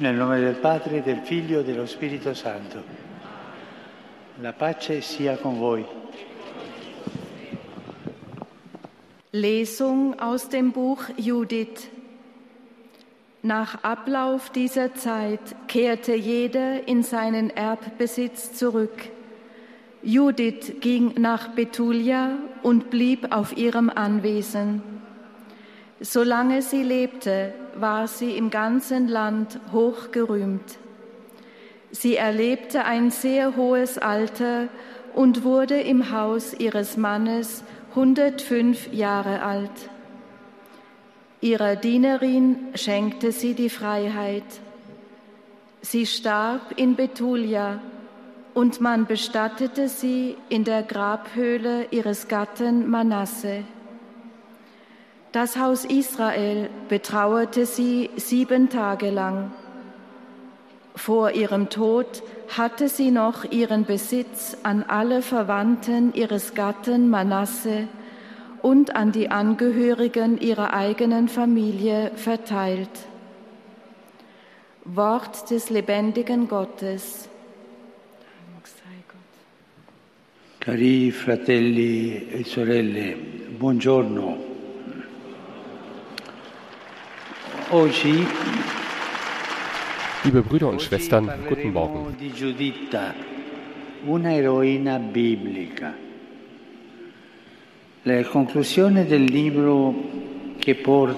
Nel nome del Padre, del Figlio e dello Spirito Santo. La pace sia con voi. Lesung aus dem Buch Judith. Nach Ablauf dieser Zeit kehrte jeder in seinen Erbbesitz zurück. Judith ging nach Betulia und blieb auf ihrem Anwesen. Solange sie lebte, war sie im ganzen Land hoch gerühmt. Sie erlebte ein sehr hohes Alter und wurde im Haus ihres Mannes 105 Jahre alt. Ihrer Dienerin schenkte sie die Freiheit. Sie starb in Betulia und man bestattete sie in der Grabhöhle ihres Gatten Manasse. Das Haus Israel betrauerte sie sieben Tage lang. Vor ihrem Tod hatte sie noch ihren Besitz an alle Verwandten ihres Gatten Manasse und an die Angehörigen ihrer eigenen Familie verteilt. Wort des lebendigen Gottes. Cari fratelli e sorelle, buongiorno. Oggi Liebe Brüder und Schwestern, guten Morgen.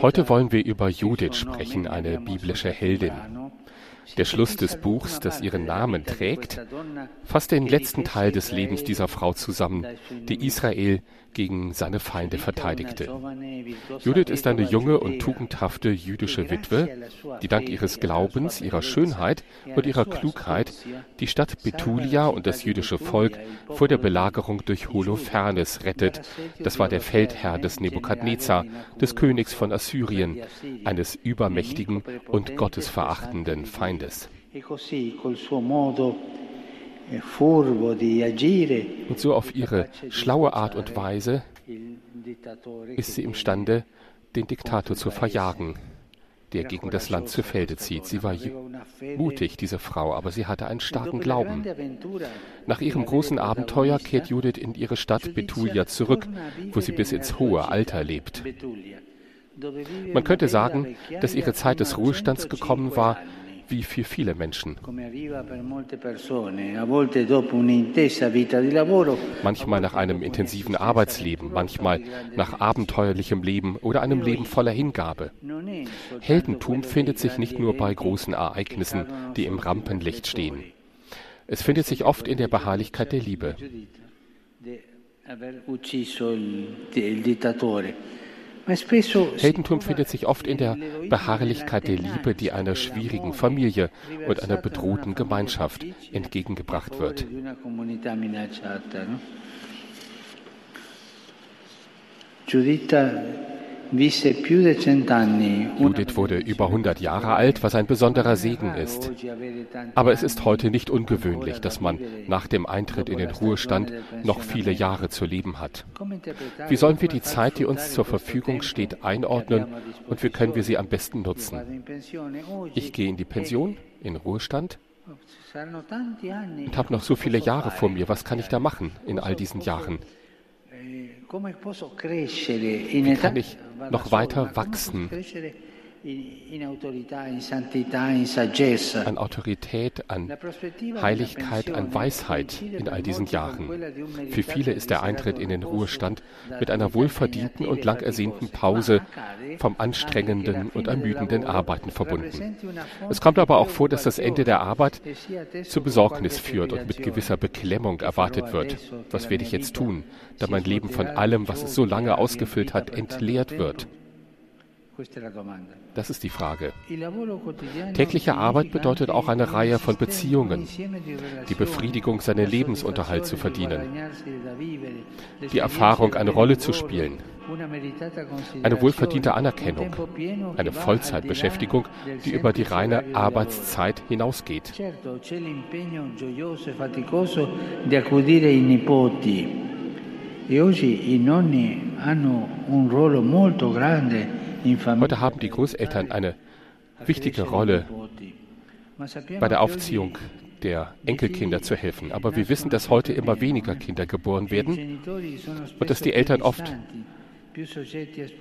Heute wollen wir über Judith sprechen, eine biblische Heldin. Der Schluss des Buchs, das ihren Namen trägt, fasst den letzten Teil des Lebens dieser Frau zusammen, die Israel gegen seine Feinde verteidigte. Judith ist eine junge und tugendhafte jüdische Witwe, die dank ihres Glaubens, ihrer Schönheit und ihrer Klugheit die Stadt Betulia und das jüdische Volk vor der Belagerung durch Holofernes rettet. Das war der Feldherr des Nebukadnezar, des Königs von Assyrien, eines übermächtigen und gottesverachtenden Feindes. E suo modo eh, Und so auf ihre schlaue Art und Weise ist sie imstande, den Diktator zu verjagen, der gegen das Land zu Felde zieht. Sie war mutig, diese Frau, aber sie hatte einen starken Glauben. Nach ihrem großen Abenteuer kehrt Judith in ihre Stadt Betulia zurück, wo sie bis ins hohe Alter lebt. Man könnte sagen, dass ihre Zeit des Ruhestands gekommen war, wie für viele Menschen. Manchmal nach einem intensiven Arbeitsleben, manchmal nach abenteuerlichem Leben oder einem Leben voller Hingabe. Heldentum findet sich nicht nur bei großen Ereignissen, die im Rampenlicht stehen. Es findet sich oft in der Beharrlichkeit der Liebe. Heldentum findet sich oft in der Beharrlichkeit der Liebe, die einer schwierigen Familie und einer bedrohten Gemeinschaft entgegengebracht wird. Giuditta Judith wurde über 100 Jahre alt, was ein besonderer Segen ist. Aber es ist heute nicht ungewöhnlich, dass man nach dem Eintritt in den Ruhestand noch viele Jahre zu leben hat. Wie sollen wir die Zeit, die uns zur Verfügung steht, einordnen und wie können wir sie am besten nutzen? Ich gehe in die Pension, in Ruhestand und habe noch so viele Jahre vor mir. Was kann ich da machen in all diesen Jahren? Wie kann ich noch weiter wachsen? An Autorität, an Heiligkeit, an Weisheit in all diesen Jahren. Für viele ist der Eintritt in den Ruhestand mit einer wohlverdienten und lang ersehnten. Pause vom anstrengenden und ermüdenden Arbeiten verbunden. Es kommt aber auch vor, dass das Ende der Arbeit con Besorgnis führt und mit gewisser Beklemmung erwartet wird. Was werde ich jetzt tun, da mein Leben von allem, was es so lange ausgefüllt hat, entleert wird? Das ist die Frage. Tägliche Arbeit bedeutet auch eine Reihe von Beziehungen, die Befriedigung, seinen Lebensunterhalt zu verdienen, vivere, die Erfahrung, eine Rolle zu spielen, eine wohlverdiente un Anerkennung, eine Vollzeitbeschäftigung, die über die reine. Arbeitszeit hinausgeht. E e oggi i nonni hanno un ruolo molto grande. Heute haben die Großeltern eine wichtige Rolle bei der Aufziehung der Enkelkinder zu helfen. Aber wir wissen, dass heute immer weniger Kinder geboren werden und dass die Eltern oft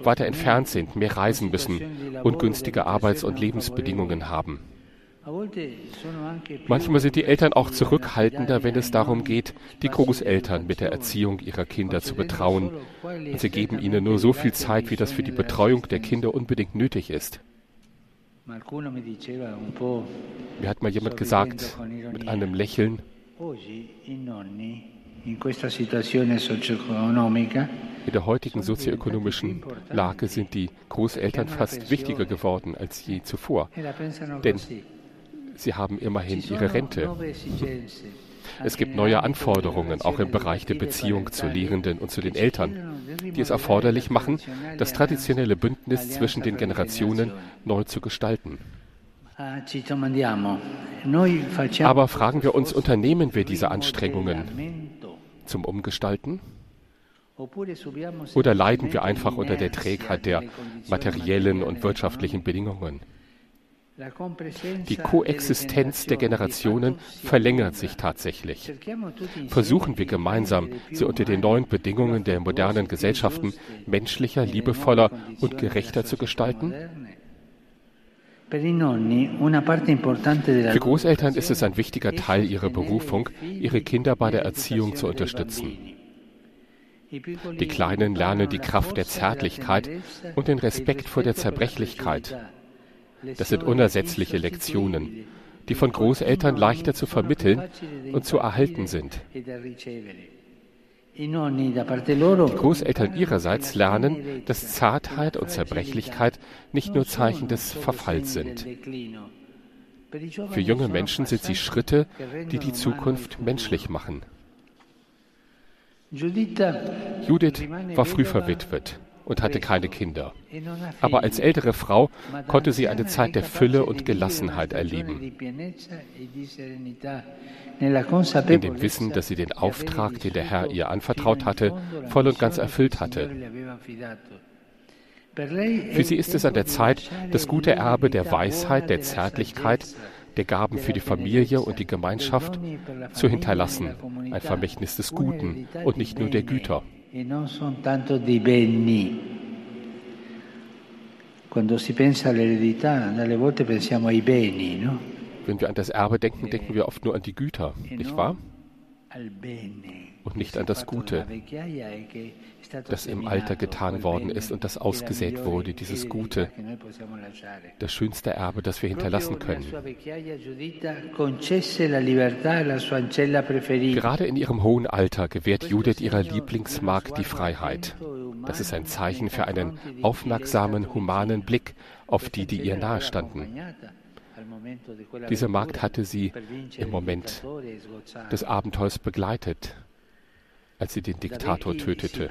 weiter entfernt sind, mehr reisen müssen, ungünstige Arbeits- und Lebensbedingungen haben. Manchmal sind die Eltern auch zurückhaltender, wenn es darum geht, die Großeltern mit der Erziehung ihrer Kinder zu betrauen. Und sie geben ihnen nur so viel Zeit, wie das für die Betreuung der Kinder unbedingt nötig ist. Mir hat mal jemand gesagt, mit einem Lächeln, in der heutigen sozioökonomischen Lage sind die Großeltern fast wichtiger geworden als je zuvor. Denn Sie haben immerhin ihre Rente. Es gibt neue Anforderungen, auch im Bereich der Beziehung zu Lehrenden und zu den Eltern, die es erforderlich machen, das traditionelle Bündnis zwischen den Generationen neu zu gestalten. Aber fragen wir uns, unternehmen wir diese Anstrengungen zum Umgestalten? Oder leiden wir einfach unter der Trägheit der materiellen und wirtschaftlichen Bedingungen? Die Koexistenz der Generationen verlängert sich tatsächlich. Versuchen wir gemeinsam, sie unter den neuen Bedingungen der modernen Gesellschaften menschlicher, liebevoller und gerechter zu gestalten? Für Großeltern ist es ein wichtiger Teil ihrer Berufung, ihre Kinder bei der Erziehung zu unterstützen. Die Kleinen lernen die Kraft der Zärtlichkeit und den Respekt vor der Zerbrechlichkeit das sind unersetzliche Lektionen, die von Großeltern leichter zu vermitteln und zu erhalten sind. Die Großeltern ihrerseits lernen, dass Zartheit und Zerbrechlichkeit nicht nur Zeichen des Verfalls sind. Für junge Menschen sind sie Schritte, die die Zukunft menschlich machen. Judith war früh verwitwet und hatte keine Kinder. Aber als ältere Frau konnte sie eine Zeit der Fülle und Gelassenheit erleben. In dem Wissen, dass sie den Auftrag, den der Herr ihr anvertraut hatte, voll und ganz erfüllt hatte. Für sie ist es an der Zeit, das gute Erbe der Weisheit, der Zärtlichkeit, der Gaben für die Familie und die Gemeinschaft zu hinterlassen, ein Vermächtnis des Guten und nicht nur der Güter. E non soltanto dei beni. Quando si pensa all'eredità, alle volte pensiamo ai beni, no? Wenn wir an das Erbe denken, denken wir oft nur an die Güter, nicht wahr? Und nicht an das Gute, das im Alter getan worden ist und das ausgesät wurde, dieses Gute, das schönste Erbe, das wir hinterlassen können. E Gerade in ihrem hohen Alter gewährt Judith ihrer Lieblingsmark die Freiheit. Das ist ein Zeichen für einen aufmerksamen, humanen Blick auf die, die ihr nahestanden. Diese Magd hatte sie im Moment des Abenteuers begleitet, als sie den Diktator tötete.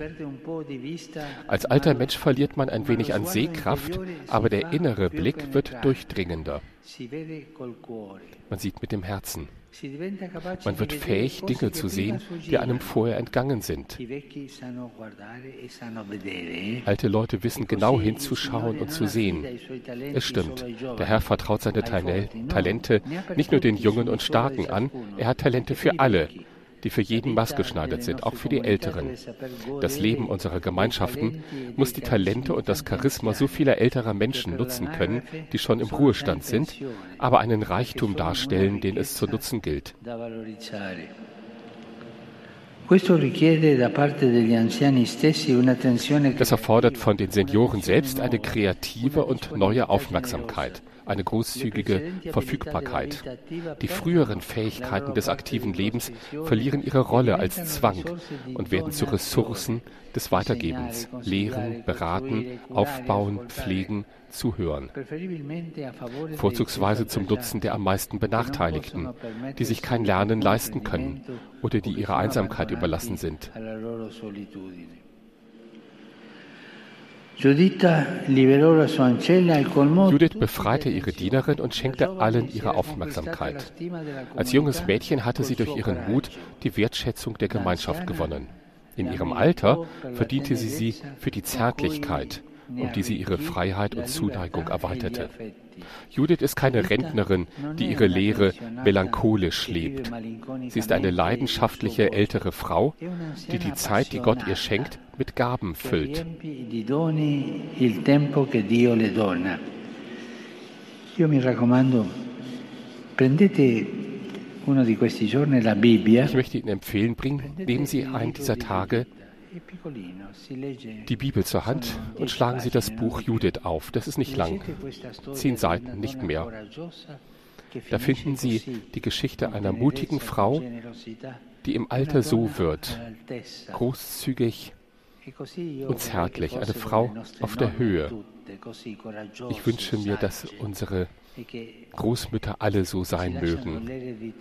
Als alter Mensch verliert man ein wenig an Sehkraft, aber der innere Blick wird durchdringender. Man sieht mit dem Herzen. Man wird fähig, Dinge zu sehen, die einem vorher entgangen sind. Alte Leute wissen genau hinzuschauen und zu sehen. Es stimmt, der Herr vertraut seine Talente nicht nur den Jungen und Starken an, er hat Talente für alle, die für jeden maßgeschneidert sind, auch für die Älteren. Das Leben unserer Gemeinschaften muss die Talente und das Charisma so vieler älterer Menschen nutzen können, die schon im Ruhestand sind, aber einen Reichtum darstellen, den es zu nutzen gilt. Das erfordert von den Senioren selbst eine kreative und neue Aufmerksamkeit eine großzügige Verfügbarkeit. Die früheren Fähigkeiten des aktiven Lebens verlieren ihre Rolle als Zwang und werden zu Ressourcen des Weitergebens, Lehren, Beraten, Aufbauen, Pflegen, Zuhören. Vorzugsweise zum Nutzen der am meisten Benachteiligten, die sich kein Lernen leisten können oder die ihrer Einsamkeit überlassen sind. Judith befreite ihre Dienerin und schenkte allen ihre Aufmerksamkeit. Als junges Mädchen hatte sie durch ihren Mut die Wertschätzung der Gemeinschaft gewonnen. In ihrem Alter verdiente sie sie für die Zärtlichkeit, um die sie ihre Freiheit und Zuneigung erweiterte. Judith ist keine Rentnerin, die ihre Lehre melancholisch lebt. Sie ist eine leidenschaftliche ältere Frau, die die Zeit, die Gott ihr schenkt, mit Gaben füllt. Io mi raccomando, prendete ich möchte Ihnen empfehlen, bringen, nehmen Sie einen dieser Tage die Bibel zur Hand und schlagen Sie das Buch Judith auf. Das ist nicht lang, zehn Seiten, nicht mehr. Da finden Sie die Geschichte einer mutigen Frau, die im Alter so wird, großzügig und zärtlich, eine Frau auf der Höhe. Ich wünsche mir, dass unsere Großmütter alle so sein mögen.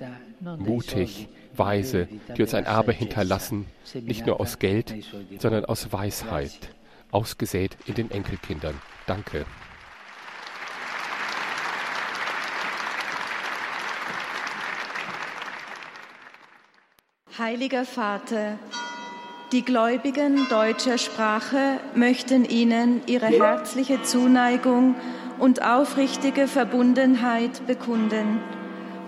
Mutig, weise, die uns ein Erbe hinterlassen, nicht nur aus Geld, sondern aus Weisheit, ausgesät in den Enkelkindern. Danke. Heiliger Vater, die Gläubigen deutscher Sprache möchten Ihnen ihre herzliche Zuneigung und aufrichtige Verbundenheit bekunden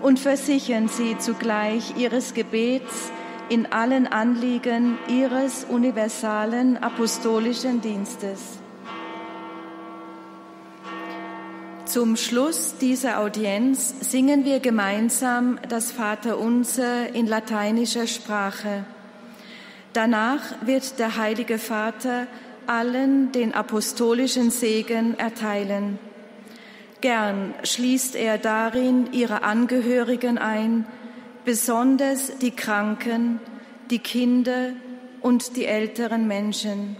und versichern Sie zugleich Ihres Gebets in allen Anliegen Ihres universalen apostolischen Dienstes. Zum Schluss dieser Audienz singen wir gemeinsam das Vaterunser in lateinischer Sprache. Danach wird der Heilige Vater allen den apostolischen Segen erteilen. Gern schließt er darin ihre Angehörigen ein, besonders die Kranken, die Kinder und die älteren Menschen.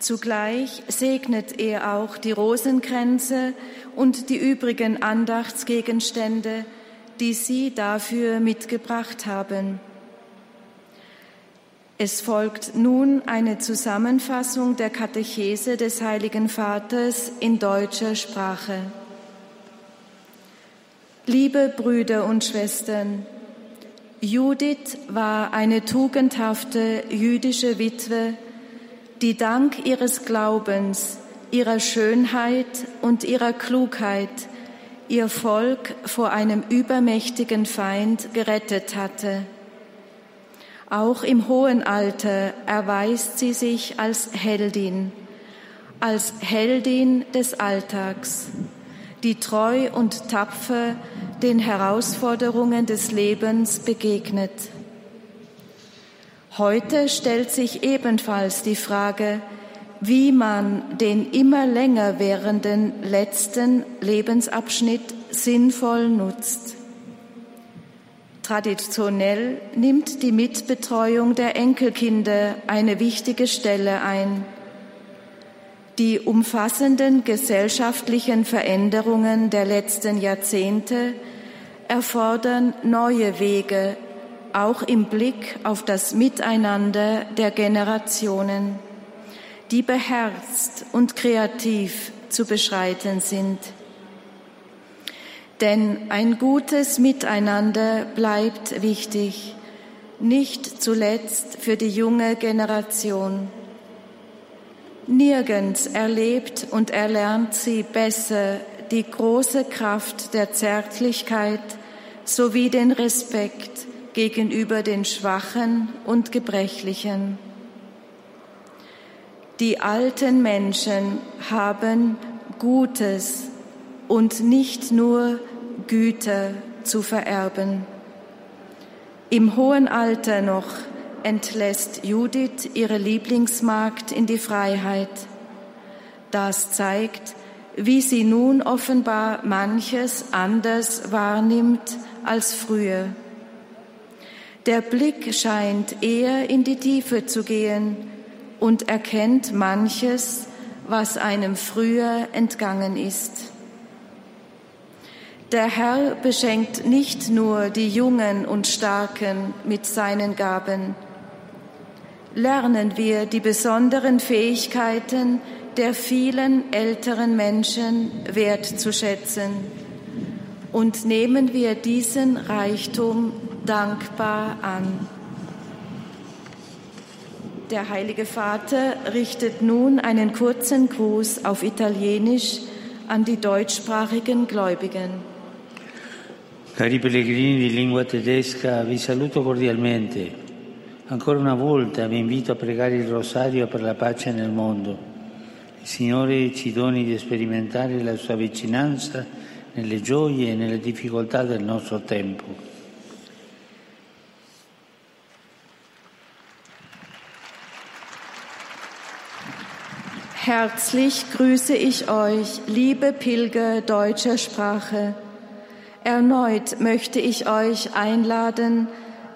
Zugleich segnet er auch die Rosenkränze und die übrigen Andachtsgegenstände, die Sie dafür mitgebracht haben. Es folgt nun eine Zusammenfassung der Katechese des Heiligen Vaters in deutscher Sprache. Liebe Brüder und Schwestern, Judith war eine tugendhafte jüdische Witwe, die dank ihres Glaubens, ihrer Schönheit und ihrer Klugheit ihr Volk vor einem übermächtigen Feind gerettet hatte. Auch im hohen Alter erweist sie sich als Heldin, als Heldin des Alltags, die treu und tapfer den Herausforderungen des Lebens begegnet. Heute stellt sich ebenfalls die Frage, wie man den immer länger währenden letzten Lebensabschnitt sinnvoll nutzt. Traditionell nimmt die Mitbetreuung der Enkelkinder eine wichtige Stelle ein. Die umfassenden gesellschaftlichen Veränderungen der letzten Jahrzehnte erfordern neue Wege, auch im Blick auf das Miteinander der Generationen, die beherzt und kreativ zu beschreiten sind. Denn ein gutes Miteinander bleibt wichtig, nicht zuletzt für die junge Generation. Nirgends erlebt und erlernt sie besser die große Kraft der Zärtlichkeit sowie den Respekt gegenüber den Schwachen und Gebrechlichen. Die alten Menschen haben Gutes und nicht nur Güter zu vererben. Im hohen Alter noch entlässt Judith ihre Lieblingsmagd in die Freiheit. Das zeigt, wie sie nun offenbar manches anders wahrnimmt als früher. Der Blick scheint eher in die Tiefe zu gehen und erkennt manches, was einem früher entgangen ist. Der Herr beschenkt nicht nur die Jungen und Starken mit seinen Gaben. Lernen wir die besonderen Fähigkeiten der vielen älteren Menschen wertzuschätzen und nehmen wir diesen Reichtum dankbar an. Der Heilige Vater richtet nun einen kurzen Gruß auf Italienisch an die deutschsprachigen Gläubigen. Cari pellegrini di lingua tedesca, vi saluto cordialmente. Ancora una volta vi invito a pregare il rosario per la pace nel mondo. Il Signore ci doni di sperimentare la sua vicinanza nelle gioie e nelle difficoltà del nostro tempo. Herzlich grüße ich euch, liebe Pilger deutscher Sprache. Erneut möchte ich euch einladen,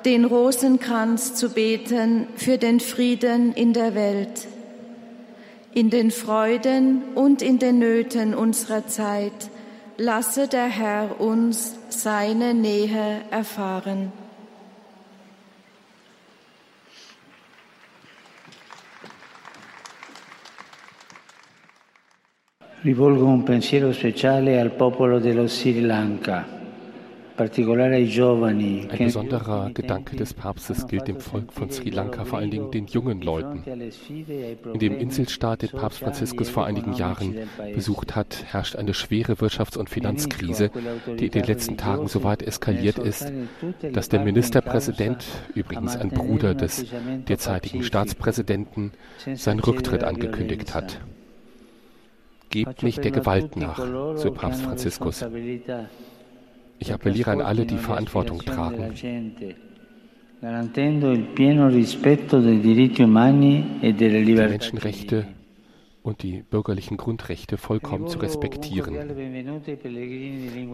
den Rosenkranz zu beten für den Frieden in der Welt. In den Freuden und in den Nöten unserer Zeit lasse der Herr uns seine Nähe erfahren. Rivolgo un pensiero speciale al popolo dello Sri Lanka. Ein besonderer Gedanke des Papstes gilt dem Volk von Sri Lanka, vor allen Dingen den jungen Leuten. In dem Inselstaat, den Papst Franziskus vor einigen Jahren besucht hat, herrscht eine schwere Wirtschafts- und Finanzkrise, die in den letzten Tagen so weit eskaliert ist, dass der Ministerpräsident, übrigens ein Bruder des derzeitigen Staatspräsidenten, seinen Rücktritt angekündigt hat. Gebt nicht der Gewalt nach, so Papst Franziskus. Ich appelliere an alle, die Verantwortung tragen. Die Menschenrechte und die bürgerlichen Grundrechte vollkommen zu respektieren.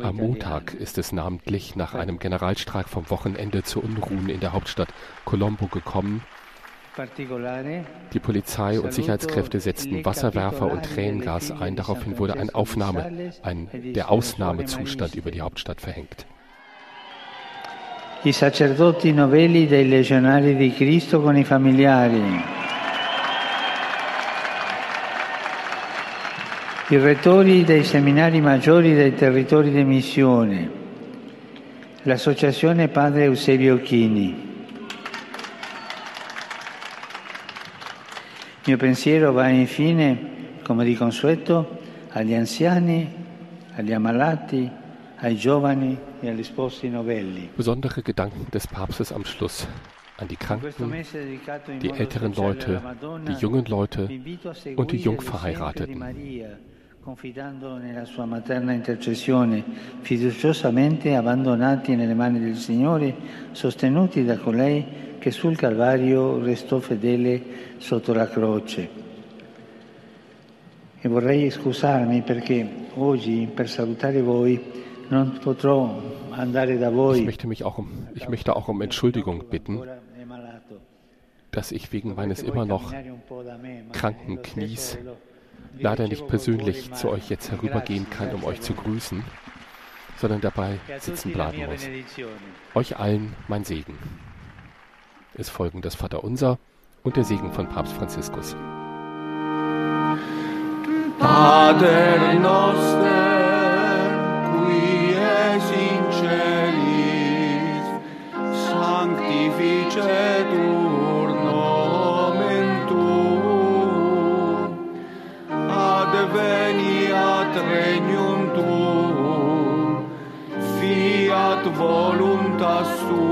Am Montag ist es namentlich nach einem Generalstreik vom Wochenende zu Unruhen in der Hauptstadt Colombo gekommen, die Polizei und Sicherheitskräfte setzten Wasserwerfer und Tränengas ein. Daraufhin wurde ein Aufnahme, ein, der Ausnahmezustand über die Hauptstadt verhängt. I sacerdoti novelli dei legionari di Cristo con i familiari. I rettori dei seminari maggiori dei territori di missione. L'associazione Padre Eusebio Chini. Mio pensiero va infine, come di consueto, agli anziani, agli ammalati, ai giovani e agli sposi novelli. Besondere Gedanken des Papstes am Schluss an die Kranken, die älteren Leute, die jungen Leute und die Jungverheirateten. confidando nella sua materna intercessione, fiduciosamente abbandonati nelle mani del Signore, sostenuti da colei che sul Calvario restò fedele sotto la croce. E vorrei scusarmi perché oggi per salutare voi non potrò andare da voi. Ich möchte, auch um, ich möchte auch um Entschuldigung bitten, dass ich wegen meines immer noch kranken Knies leider nicht persönlich zu euch jetzt herübergehen kann, um euch zu grüßen, sondern dabei sitzen bleiben muss. Euch allen mein Segen. Es folgen das Vaterunser und der Segen von Papst Franziskus. Pater noster, qui es in celis, sanctificetur nomen tuum, adveniat regnum tuum, fiat voluntas tua,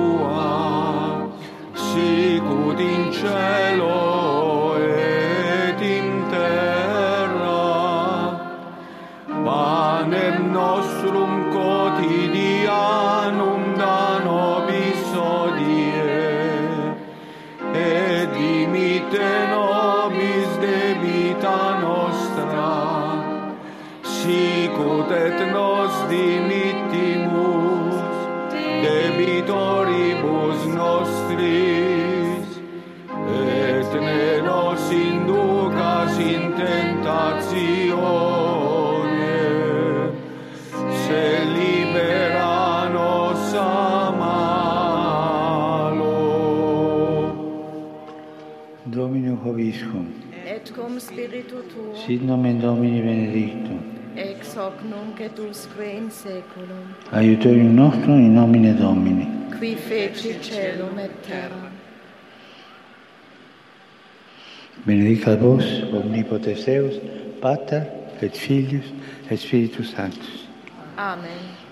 sicut in cielo et in terra. Panem nostrum quotidianum da nobis odie, et dimite nobis debita nostra, sicut et nos dimittimus Hoviscum, Et cum spiritu tuo, sit nomen Domini benedictum, ex hoc nunc et usque in seculum, aiutorium nostrum in nomine Domini. qui feci celum et terra. Benedicat vos, omnipotens Deus, Pater et Filius et Spiritus Sanctus. Amen.